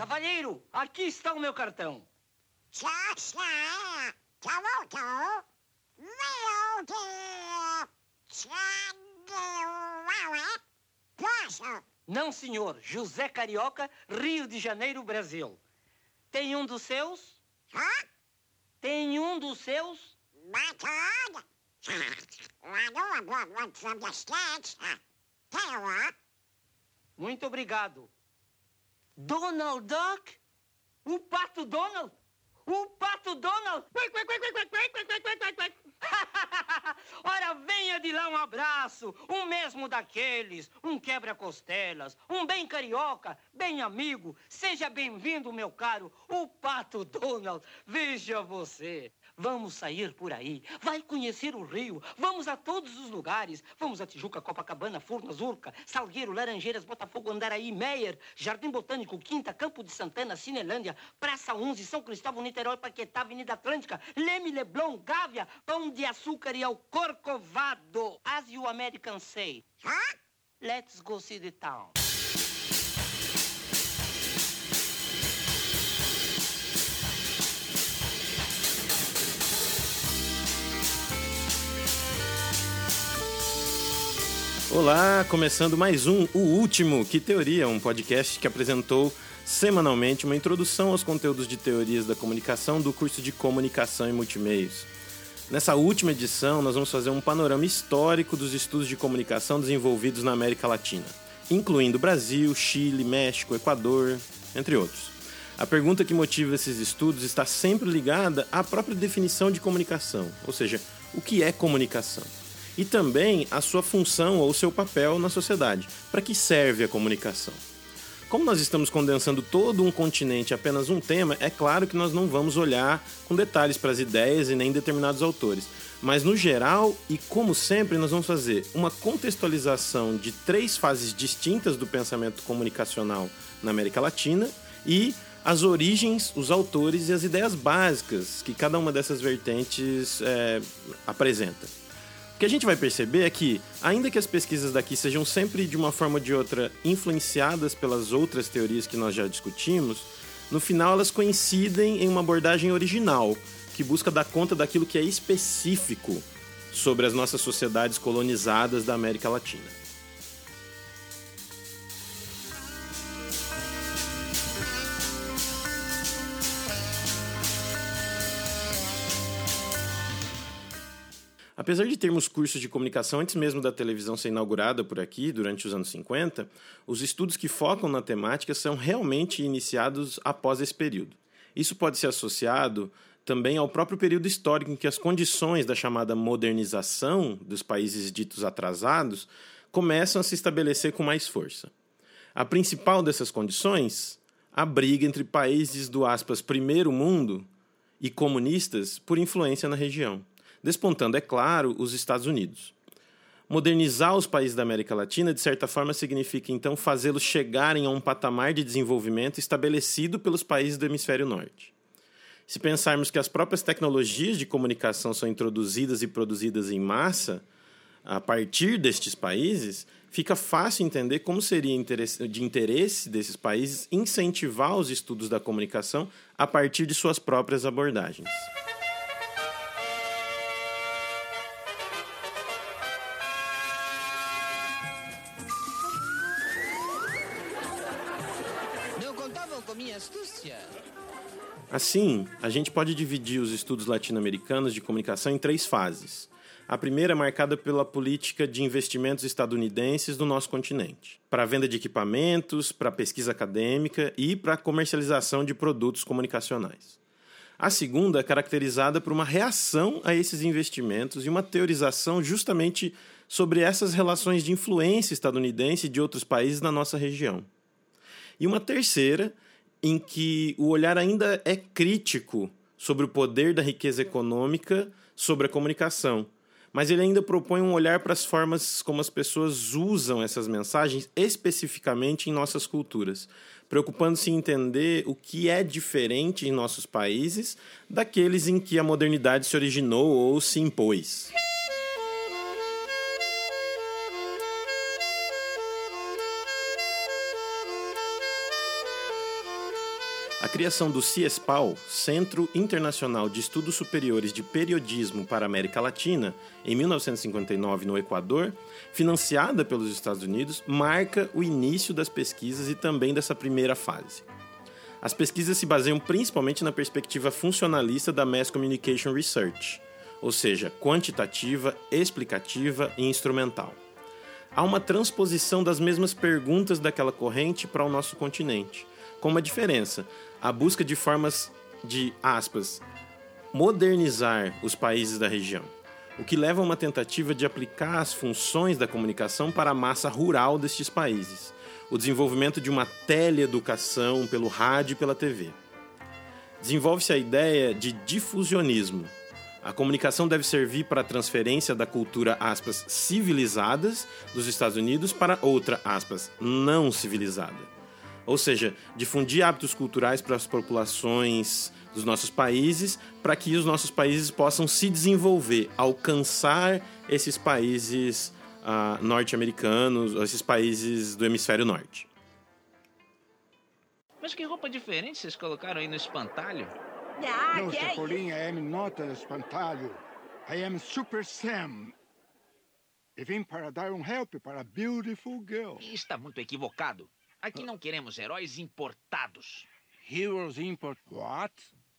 Cavalheiro, aqui está o meu cartão. Tchau, tchau. Tchau, tchau. Meu Deus. Tchau. Posso? Não, senhor. José Carioca, Rio de Janeiro, Brasil. Tem um dos seus? Hã? Tem um dos seus? Bacana. I know Donald Duck? O pato Donald? O pato Donald? Ora, venha de lá um abraço, um mesmo daqueles, um quebra-costelas, um bem carioca, bem amigo. Seja bem-vindo, meu caro, o pato Donald. Veja você. Vamos sair por aí, vai conhecer o Rio, vamos a todos os lugares. Vamos a Tijuca, Copacabana, Furnas, Urca, Salgueiro, Laranjeiras, Botafogo, Andaraí, Meier, Jardim Botânico, Quinta, Campo de Santana, Cinelândia, Praça 11, São Cristóvão, Niterói, Paquetá, Avenida Atlântica, Leme, Leblon, Gávea, Pão de Açúcar e ao Corcovado. As you Americans say, Hã? let's go see the town. Olá, começando mais um O Último, Que Teoria, um podcast que apresentou semanalmente uma introdução aos conteúdos de teorias da comunicação do curso de Comunicação e Multimeios. Nessa última edição, nós vamos fazer um panorama histórico dos estudos de comunicação desenvolvidos na América Latina, incluindo Brasil, Chile, México, Equador, entre outros. A pergunta que motiva esses estudos está sempre ligada à própria definição de comunicação, ou seja, o que é comunicação? E também a sua função ou seu papel na sociedade. Para que serve a comunicação? Como nós estamos condensando todo um continente apenas um tema, é claro que nós não vamos olhar com detalhes para as ideias e nem determinados autores. Mas no geral, e como sempre, nós vamos fazer uma contextualização de três fases distintas do pensamento comunicacional na América Latina e as origens, os autores e as ideias básicas que cada uma dessas vertentes é, apresenta. Que a gente vai perceber é que, ainda que as pesquisas daqui sejam sempre de uma forma ou de outra influenciadas pelas outras teorias que nós já discutimos, no final elas coincidem em uma abordagem original, que busca dar conta daquilo que é específico sobre as nossas sociedades colonizadas da América Latina. Apesar de termos cursos de comunicação antes mesmo da televisão ser inaugurada por aqui, durante os anos 50, os estudos que focam na temática são realmente iniciados após esse período. Isso pode ser associado também ao próprio período histórico em que as condições da chamada modernização dos países ditos atrasados começam a se estabelecer com mais força. A principal dessas condições, a briga entre países do aspas primeiro mundo e comunistas por influência na região despontando, é claro, os Estados Unidos. Modernizar os países da América Latina, de certa forma, significa então fazê-los chegarem a um patamar de desenvolvimento estabelecido pelos países do hemisfério norte. Se pensarmos que as próprias tecnologias de comunicação são introduzidas e produzidas em massa a partir destes países, fica fácil entender como seria de interesse desses países incentivar os estudos da comunicação a partir de suas próprias abordagens. Assim, a gente pode dividir os estudos latino-americanos de comunicação em três fases. A primeira é marcada pela política de investimentos estadunidenses no nosso continente, para a venda de equipamentos, para a pesquisa acadêmica e para a comercialização de produtos comunicacionais. A segunda é caracterizada por uma reação a esses investimentos e uma teorização justamente sobre essas relações de influência estadunidense e de outros países na nossa região. E uma terceira em que o olhar ainda é crítico sobre o poder da riqueza econômica sobre a comunicação, mas ele ainda propõe um olhar para as formas como as pessoas usam essas mensagens, especificamente em nossas culturas, preocupando-se em entender o que é diferente em nossos países daqueles em que a modernidade se originou ou se impôs. A criação do CIESPAL, Centro Internacional de Estudos Superiores de Periodismo para a América Latina, em 1959 no Equador, financiada pelos Estados Unidos, marca o início das pesquisas e também dessa primeira fase. As pesquisas se baseiam principalmente na perspectiva funcionalista da Mass Communication Research, ou seja, quantitativa, explicativa e instrumental. Há uma transposição das mesmas perguntas daquela corrente para o nosso continente, com uma diferença: a busca de formas de, aspas, modernizar os países da região, o que leva a uma tentativa de aplicar as funções da comunicação para a massa rural destes países, o desenvolvimento de uma teleeducação pelo rádio e pela TV. Desenvolve-se a ideia de difusionismo. A comunicação deve servir para a transferência da cultura, aspas, civilizadas dos Estados Unidos para outra, aspas, não civilizada ou seja, difundir hábitos culturais para as populações dos nossos países, para que os nossos países possam se desenvolver, alcançar esses países uh, norte-americanos, esses países do hemisfério norte. Mas que roupa diferente vocês colocaram aí no espantalho? Ah, no, Chapolin, I am not an espantalho. I am Super Sam. E vim para dar um help para a beautiful girl. Está muito equivocado. Aqui não queremos heróis importados. Heroes import what?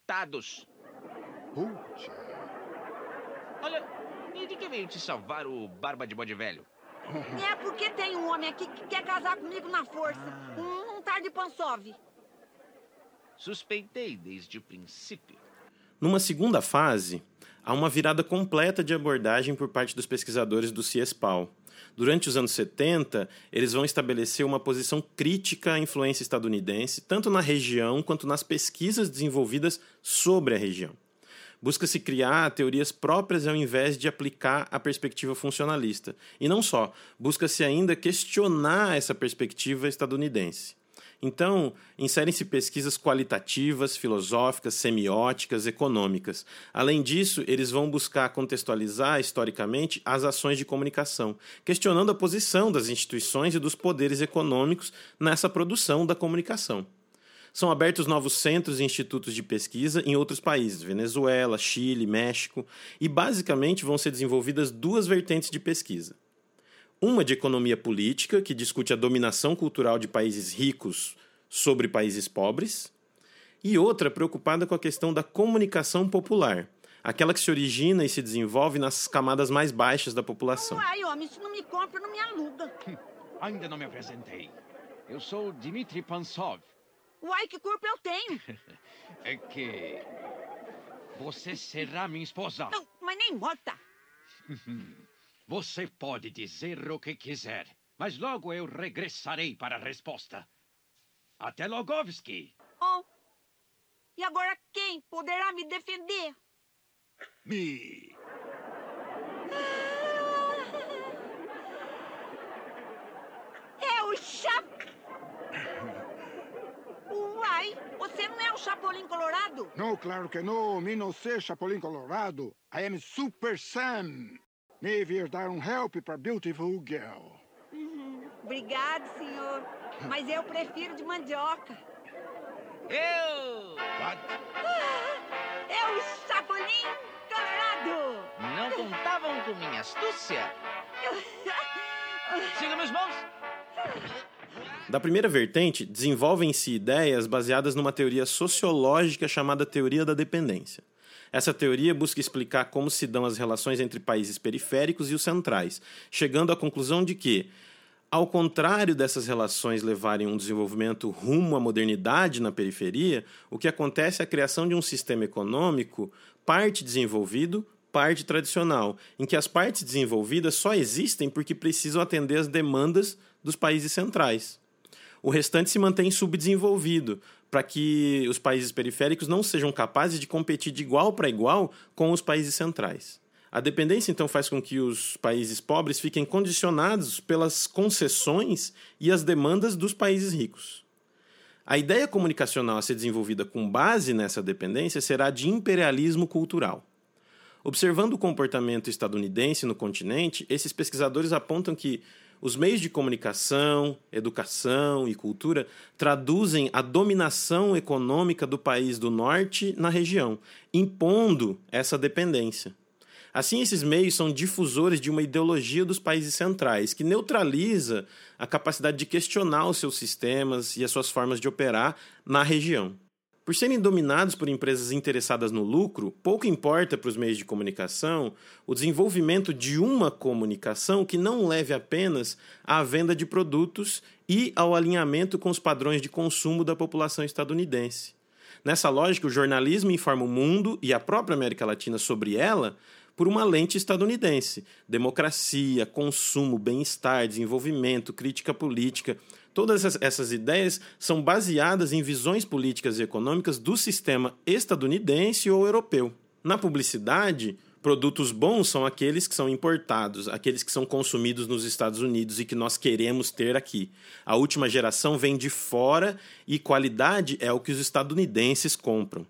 Tados. Puxa. Olha, e de que veio te salvar o Barba de Bode Velho? É porque tem um homem aqui que quer casar comigo na força. Ah. Um, um de Pansov. Suspeitei desde o princípio. Numa segunda fase, há uma virada completa de abordagem por parte dos pesquisadores do CIESPAL Durante os anos 70, eles vão estabelecer uma posição crítica à influência estadunidense, tanto na região quanto nas pesquisas desenvolvidas sobre a região. Busca-se criar teorias próprias ao invés de aplicar a perspectiva funcionalista. E não só, busca-se ainda questionar essa perspectiva estadunidense. Então, inserem-se pesquisas qualitativas, filosóficas, semióticas, econômicas. Além disso, eles vão buscar contextualizar historicamente as ações de comunicação, questionando a posição das instituições e dos poderes econômicos nessa produção da comunicação. São abertos novos centros e institutos de pesquisa em outros países, Venezuela, Chile, México, e basicamente vão ser desenvolvidas duas vertentes de pesquisa uma de economia política, que discute a dominação cultural de países ricos sobre países pobres, e outra preocupada com a questão da comunicação popular, aquela que se origina e se desenvolve nas camadas mais baixas da população. Ai, homem, se não me compra, não me aluga. Ainda não me apresentei. Eu sou Dmitri Pansov. Uai, que corpo eu tenho? é que... Você será minha esposa. Não, mas nem morta. Você pode dizer o que quiser, mas logo eu regressarei para a resposta. Até Logovski. Oh, e agora quem poderá me defender? Me. É o Chap... Uai, você não é o Chapolin Colorado? Não, claro que não. Me não sei Chapolin Colorado. I am Super Sam. Me vir dar um help para Beautiful Girl. Uhum. Obrigado, senhor. Mas eu prefiro de mandioca. Eu! What? Ah, é o Chapolin Colorado! Não contavam com minha astúcia? Siga meus mãos! Da primeira vertente, desenvolvem-se ideias baseadas numa teoria sociológica chamada teoria da dependência. Essa teoria busca explicar como se dão as relações entre países periféricos e os centrais, chegando à conclusão de que, ao contrário dessas relações levarem um desenvolvimento rumo à modernidade na periferia, o que acontece é a criação de um sistema econômico parte desenvolvido, parte tradicional, em que as partes desenvolvidas só existem porque precisam atender às demandas dos países centrais. O restante se mantém subdesenvolvido, para que os países periféricos não sejam capazes de competir de igual para igual com os países centrais. A dependência, então, faz com que os países pobres fiquem condicionados pelas concessões e as demandas dos países ricos. A ideia comunicacional a ser desenvolvida com base nessa dependência será de imperialismo cultural. Observando o comportamento estadunidense no continente, esses pesquisadores apontam que os meios de comunicação, educação e cultura traduzem a dominação econômica do país do norte na região, impondo essa dependência. Assim, esses meios são difusores de uma ideologia dos países centrais, que neutraliza a capacidade de questionar os seus sistemas e as suas formas de operar na região. Por serem dominados por empresas interessadas no lucro, pouco importa para os meios de comunicação o desenvolvimento de uma comunicação que não leve apenas à venda de produtos e ao alinhamento com os padrões de consumo da população estadunidense. Nessa lógica, o jornalismo informa o mundo e a própria América Latina sobre ela por uma lente estadunidense. Democracia, consumo, bem-estar, desenvolvimento, crítica política. Todas essas ideias são baseadas em visões políticas e econômicas do sistema estadunidense ou europeu. Na publicidade, produtos bons são aqueles que são importados, aqueles que são consumidos nos Estados Unidos e que nós queremos ter aqui. A última geração vem de fora e qualidade é o que os estadunidenses compram.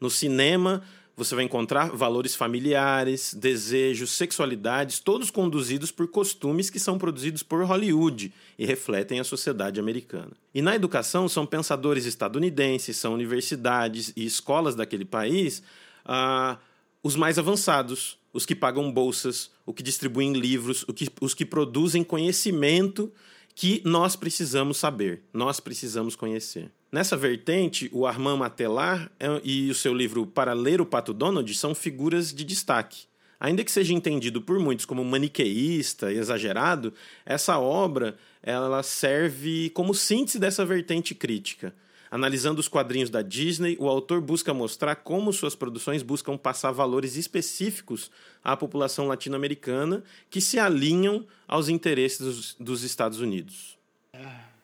No cinema, você vai encontrar valores familiares, desejos, sexualidades, todos conduzidos por costumes que são produzidos por Hollywood e refletem a sociedade americana. E na educação, são pensadores estadunidenses, são universidades e escolas daquele país ah, os mais avançados, os que pagam bolsas, os que distribuem livros, os que produzem conhecimento que nós precisamos saber, nós precisamos conhecer. Nessa vertente, o Armand Matelar é, e o seu livro Para Ler o Pato Donald são figuras de destaque. Ainda que seja entendido por muitos como maniqueísta e exagerado, essa obra ela serve como síntese dessa vertente crítica. Analisando os quadrinhos da Disney, o autor busca mostrar como suas produções buscam passar valores específicos à população latino-americana que se alinham aos interesses dos, dos Estados Unidos.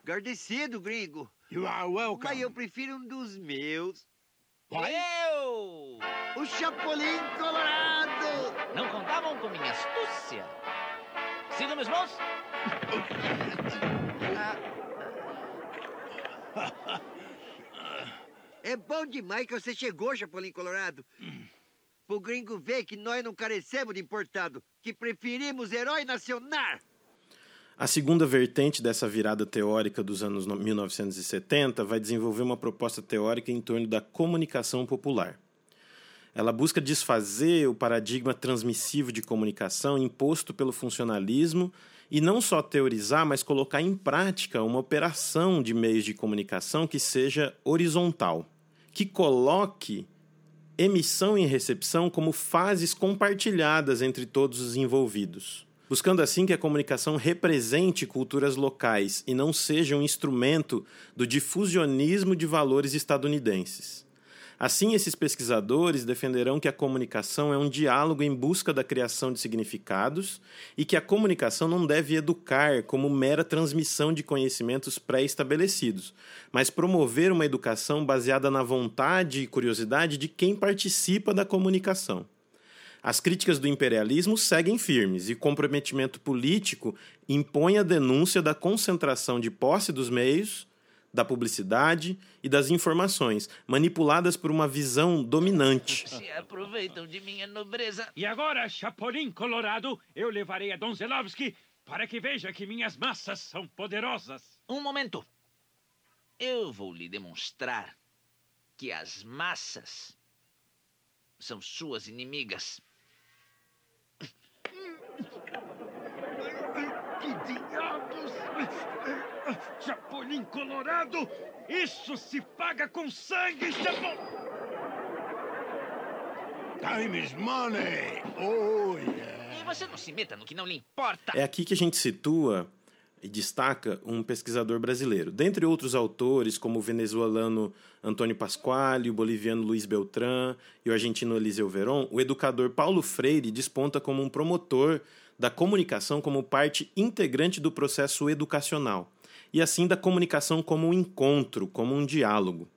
Agradecido, gringo. You are welcome. Mas eu prefiro um dos meus. Eu! O Chapolin Colorado! Não contavam com minha astúcia. Sigam meus mãos. É bom demais que você chegou, Chapolin Colorado. Pro gringo ver que nós não carecemos de importado, que preferimos herói nacional. A segunda vertente dessa virada teórica dos anos 1970 vai desenvolver uma proposta teórica em torno da comunicação popular. Ela busca desfazer o paradigma transmissivo de comunicação imposto pelo funcionalismo e não só teorizar, mas colocar em prática uma operação de meios de comunicação que seja horizontal, que coloque emissão e recepção como fases compartilhadas entre todos os envolvidos buscando assim que a comunicação represente culturas locais e não seja um instrumento do difusionismo de valores estadunidenses. Assim, esses pesquisadores defenderão que a comunicação é um diálogo em busca da criação de significados e que a comunicação não deve educar como mera transmissão de conhecimentos pré-estabelecidos, mas promover uma educação baseada na vontade e curiosidade de quem participa da comunicação. As críticas do imperialismo seguem firmes e o comprometimento político impõe a denúncia da concentração de posse dos meios, da publicidade e das informações, manipuladas por uma visão dominante. Se aproveitam de minha nobreza. E agora, Chapolin Colorado, eu levarei a Donzelovski para que veja que minhas massas são poderosas. Um momento. Eu vou lhe demonstrar que as massas são suas inimigas. Que diabos! Chapolin Colorado! Isso se paga com sangue, Chapolin! Time is money. Oh, yeah. E você não se meta no que não lhe importa. É aqui que a gente situa e destaca um pesquisador brasileiro. Dentre outros autores, como o venezuelano Antônio Pasquale, o boliviano Luiz Beltrán e o argentino Eliseu Veron, o educador Paulo Freire desponta como um promotor da comunicação como parte integrante do processo educacional, e assim da comunicação como um encontro, como um diálogo.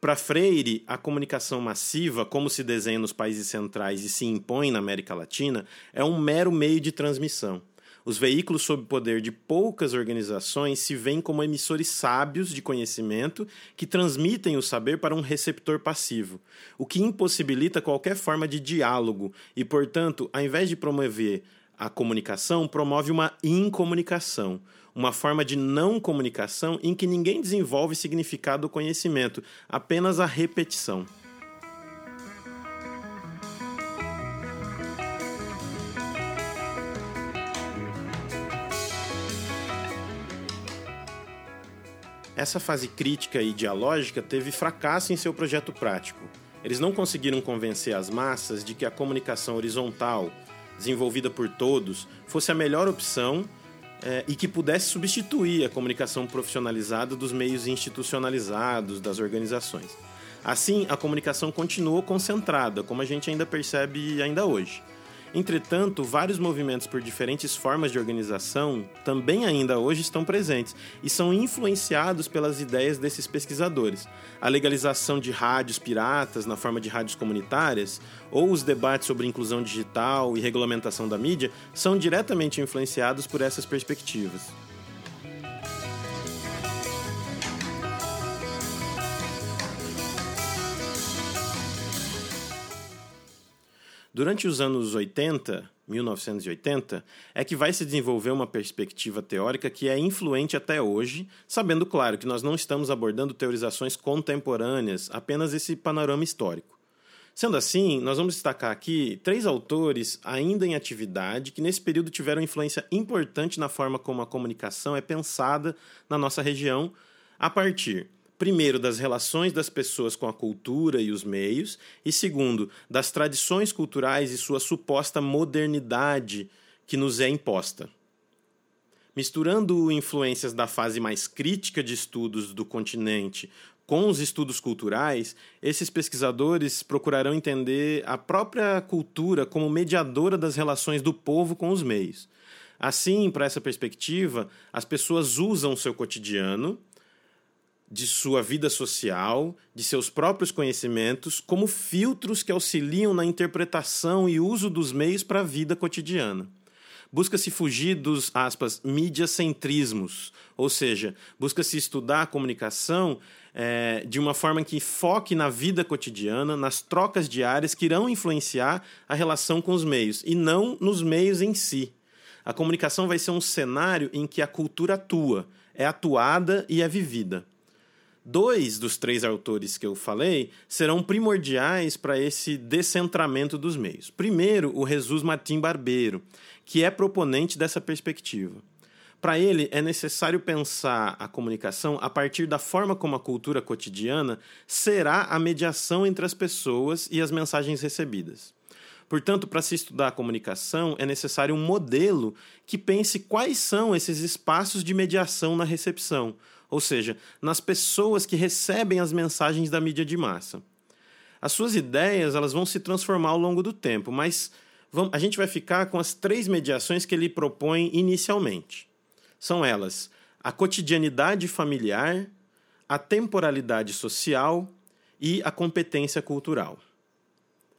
Para Freire, a comunicação massiva, como se desenha nos países centrais e se impõe na América Latina, é um mero meio de transmissão. Os veículos sob poder de poucas organizações se veem como emissores sábios de conhecimento que transmitem o saber para um receptor passivo, o que impossibilita qualquer forma de diálogo e, portanto, ao invés de promover a comunicação promove uma incomunicação, uma forma de não comunicação em que ninguém desenvolve significado ou conhecimento, apenas a repetição. Essa fase crítica e ideológica teve fracasso em seu projeto prático. Eles não conseguiram convencer as massas de que a comunicação horizontal, desenvolvida por todos, fosse a melhor opção é, e que pudesse substituir a comunicação profissionalizada dos meios institucionalizados das organizações. Assim, a comunicação continuou concentrada, como a gente ainda percebe ainda hoje. Entretanto, vários movimentos por diferentes formas de organização também ainda hoje estão presentes e são influenciados pelas ideias desses pesquisadores. A legalização de rádios piratas na forma de rádios comunitárias ou os debates sobre inclusão digital e regulamentação da mídia são diretamente influenciados por essas perspectivas. Durante os anos 80, 1980, é que vai se desenvolver uma perspectiva teórica que é influente até hoje, sabendo, claro, que nós não estamos abordando teorizações contemporâneas, apenas esse panorama histórico. Sendo assim, nós vamos destacar aqui três autores ainda em atividade que nesse período tiveram influência importante na forma como a comunicação é pensada na nossa região, a partir primeiro, das relações das pessoas com a cultura e os meios, e segundo, das tradições culturais e sua suposta modernidade que nos é imposta. Misturando influências da fase mais crítica de estudos do continente com os estudos culturais, esses pesquisadores procurarão entender a própria cultura como mediadora das relações do povo com os meios. Assim, para essa perspectiva, as pessoas usam seu cotidiano de sua vida social, de seus próprios conhecimentos, como filtros que auxiliam na interpretação e uso dos meios para a vida cotidiana. Busca-se fugir dos, aspas, mediacentrismos, ou seja, busca-se estudar a comunicação é, de uma forma que foque na vida cotidiana, nas trocas diárias que irão influenciar a relação com os meios, e não nos meios em si. A comunicação vai ser um cenário em que a cultura atua, é atuada e é vivida. Dois dos três autores que eu falei serão primordiais para esse descentramento dos meios. Primeiro, o Jesus Martim Barbeiro, que é proponente dessa perspectiva. Para ele, é necessário pensar a comunicação a partir da forma como a cultura cotidiana será a mediação entre as pessoas e as mensagens recebidas. Portanto, para se estudar a comunicação, é necessário um modelo que pense quais são esses espaços de mediação na recepção, ou seja, nas pessoas que recebem as mensagens da mídia de massa. As suas ideias elas vão se transformar ao longo do tempo, mas a gente vai ficar com as três mediações que ele propõe inicialmente. São elas a cotidianidade familiar, a temporalidade social e a competência cultural.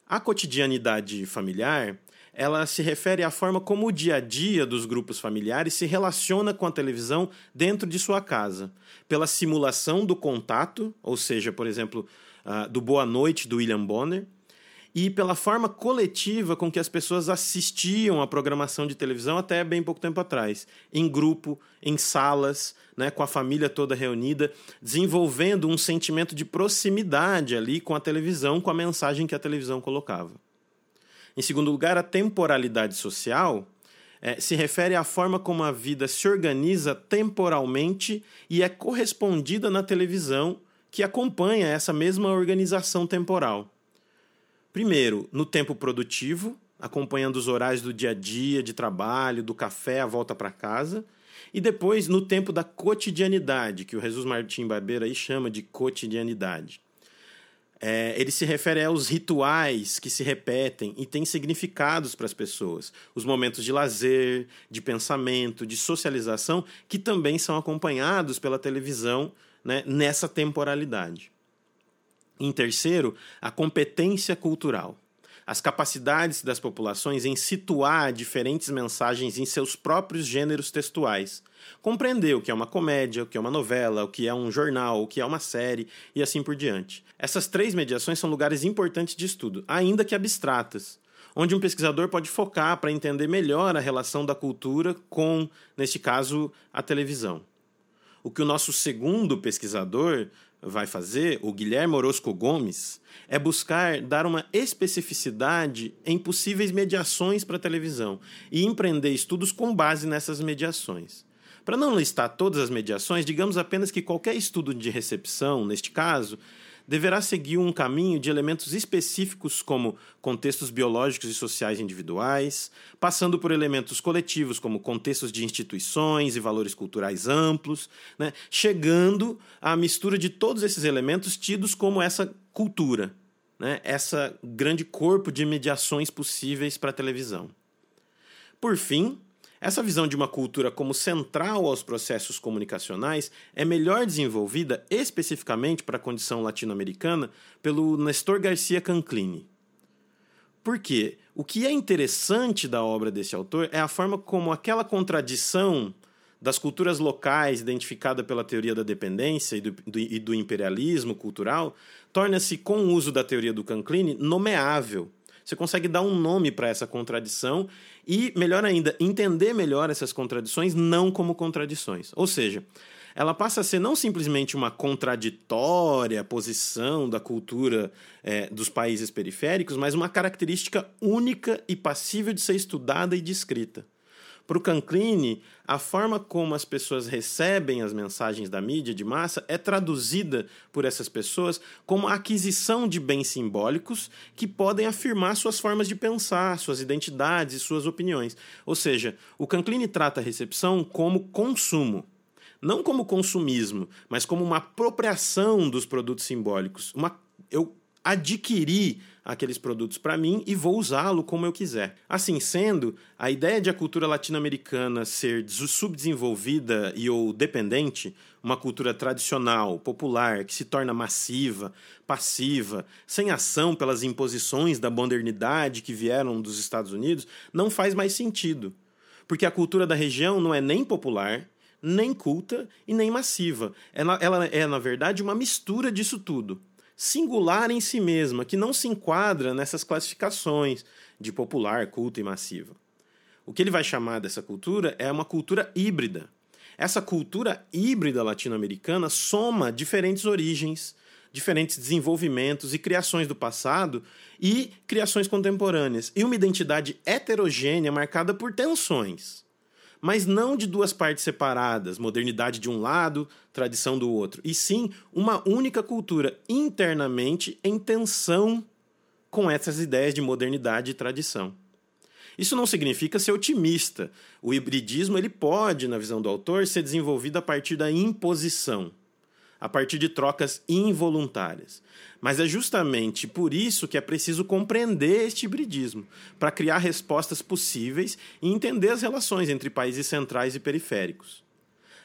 A cotidianidade familiar ela se refere à forma como o dia a dia dos grupos familiares se relaciona com a televisão dentro de sua casa, pela simulação do contato, ou seja, por exemplo, uh, do Boa Noite do William Bonner, e pela forma coletiva com que as pessoas assistiam à programação de televisão até bem pouco tempo atrás, em grupo, em salas, né, com a família toda reunida, desenvolvendo um sentimento de proximidade ali com a televisão, com a mensagem que a televisão colocava. Em segundo lugar, a temporalidade social é, se refere à forma como a vida se organiza temporalmente e é correspondida na televisão que acompanha essa mesma organização temporal. Primeiro, no tempo produtivo, acompanhando os horários do dia a dia, de trabalho, do café, a volta para casa. E depois, no tempo da cotidianidade, que o Jesus Martim Barbeiro aí chama de cotidianidade. É, ele se refere aos rituais que se repetem e têm significados para as pessoas. Os momentos de lazer, de pensamento, de socialização, que também são acompanhados pela televisão né, nessa temporalidade. Em terceiro, a competência cultural as capacidades das populações em situar diferentes mensagens em seus próprios gêneros textuais, compreender o que é uma comédia, o que é uma novela, o que é um jornal, o que é uma série e assim por diante. Essas três mediações são lugares importantes de estudo, ainda que abstratas. onde um pesquisador pode focar para entender melhor a relação da cultura com, neste caso, a televisão. O que o nosso segundo pesquisador vai fazer, o Guilherme Orozco Gomes, é buscar dar uma especificidade em possíveis mediações para a televisão e empreender estudos com base nessas mediações. Para não listar todas as mediações, digamos apenas que qualquer estudo de recepção, neste caso, deverá seguir um caminho de elementos específicos como contextos biológicos e sociais individuais, passando por elementos coletivos como contextos de instituições e valores culturais amplos, né, chegando à mistura de todos esses elementos tidos como essa cultura, né, essa grande corpo de mediações possíveis para a televisão. Por fim, essa visão de uma cultura como central aos processos comunicacionais é melhor desenvolvida especificamente para a condição latino-americana pelo Nestor Garcia Canclini. Porque o que é interessante da obra desse autor é a forma como aquela contradição das culturas locais identificada pela teoria da dependência e do, do, e do imperialismo cultural torna-se, com o uso da teoria do Canclini, nomeável você consegue dar um nome para essa contradição e, melhor ainda, entender melhor essas contradições não como contradições. Ou seja, ela passa a ser não simplesmente uma contraditória posição da cultura é, dos países periféricos, mas uma característica única e passível de ser estudada e descrita. Para o Canclini, a forma como as pessoas recebem as mensagens da mídia de massa é traduzida por essas pessoas como aquisição de bens simbólicos que podem afirmar suas formas de pensar, suas identidades e suas opiniões. Ou seja, o Canclini trata a recepção como consumo. Não como consumismo, mas como uma apropriação dos produtos simbólicos. Uma, eu adquiri aqueles produtos para mim e vou usá-lo como eu quiser. Assim sendo, a ideia de a cultura latino-americana ser subdesenvolvida e ou dependente, uma cultura tradicional, popular, que se torna massiva, passiva, sem ação pelas imposições da modernidade que vieram dos Estados Unidos, não faz mais sentido. Porque a cultura da região não é nem popular, nem culta e nem massiva. Ela, ela é, na verdade, uma mistura disso tudo singular em si mesma, que não se enquadra nessas classificações de popular, culta e massiva. O que ele vai chamar dessa cultura é uma cultura híbrida. Essa cultura híbrida latino-americana soma diferentes origens, diferentes desenvolvimentos e criações do passado e criações contemporâneas, e uma identidade heterogênea marcada por tensões mas não de duas partes separadas, modernidade de um lado, tradição do outro, e sim uma única cultura internamente em tensão com essas ideias de modernidade e tradição. Isso não significa ser otimista. O hibridismo ele pode, na visão do autor, ser desenvolvido a partir da imposição, a partir de trocas involuntárias. Mas é justamente por isso que é preciso compreender este hibridismo, para criar respostas possíveis e entender as relações entre países centrais e periféricos.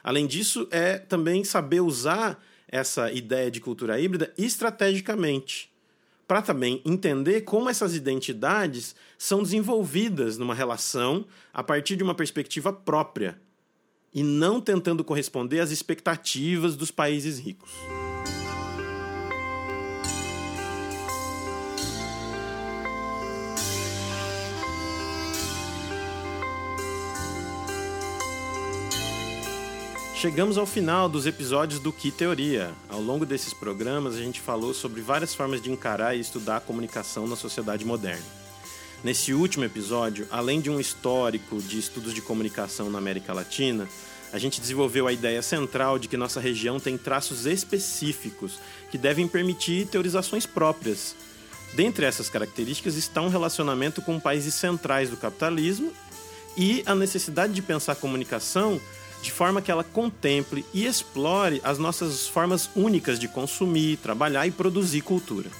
Além disso, é também saber usar essa ideia de cultura híbrida estrategicamente, para também entender como essas identidades são desenvolvidas numa relação a partir de uma perspectiva própria e não tentando corresponder às expectativas dos países ricos. Chegamos ao final dos episódios do Que Teoria. Ao longo desses programas, a gente falou sobre várias formas de encarar e estudar a comunicação na sociedade moderna. Nesse último episódio, além de um histórico de estudos de comunicação na América Latina, a gente desenvolveu a ideia central de que nossa região tem traços específicos que devem permitir teorizações próprias. Dentre essas características está um relacionamento com países centrais do capitalismo e a necessidade de pensar a comunicação de forma que ela contemple e explore as nossas formas únicas de consumir, trabalhar e produzir cultura.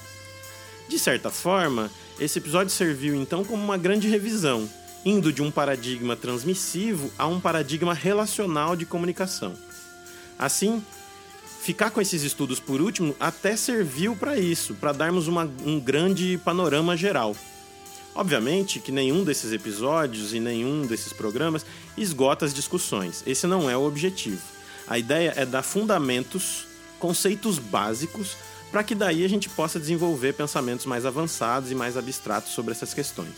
De certa forma, esse episódio serviu então como uma grande revisão, indo de um paradigma transmissivo a um paradigma relacional de comunicação. Assim, ficar com esses estudos por último até serviu para isso, para darmos uma, um grande panorama geral. Obviamente que nenhum desses episódios e nenhum desses programas esgota as discussões. Esse não é o objetivo. A ideia é dar fundamentos, conceitos básicos, para que daí a gente possa desenvolver pensamentos mais avançados e mais abstratos sobre essas questões.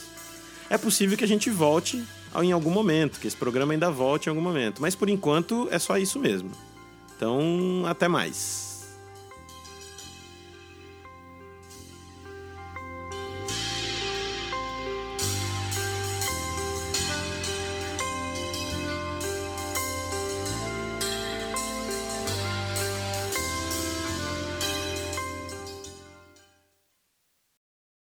é possível que a gente volte em algum momento, que esse programa ainda volte em algum momento. Mas por enquanto é só isso mesmo. Então, até mais.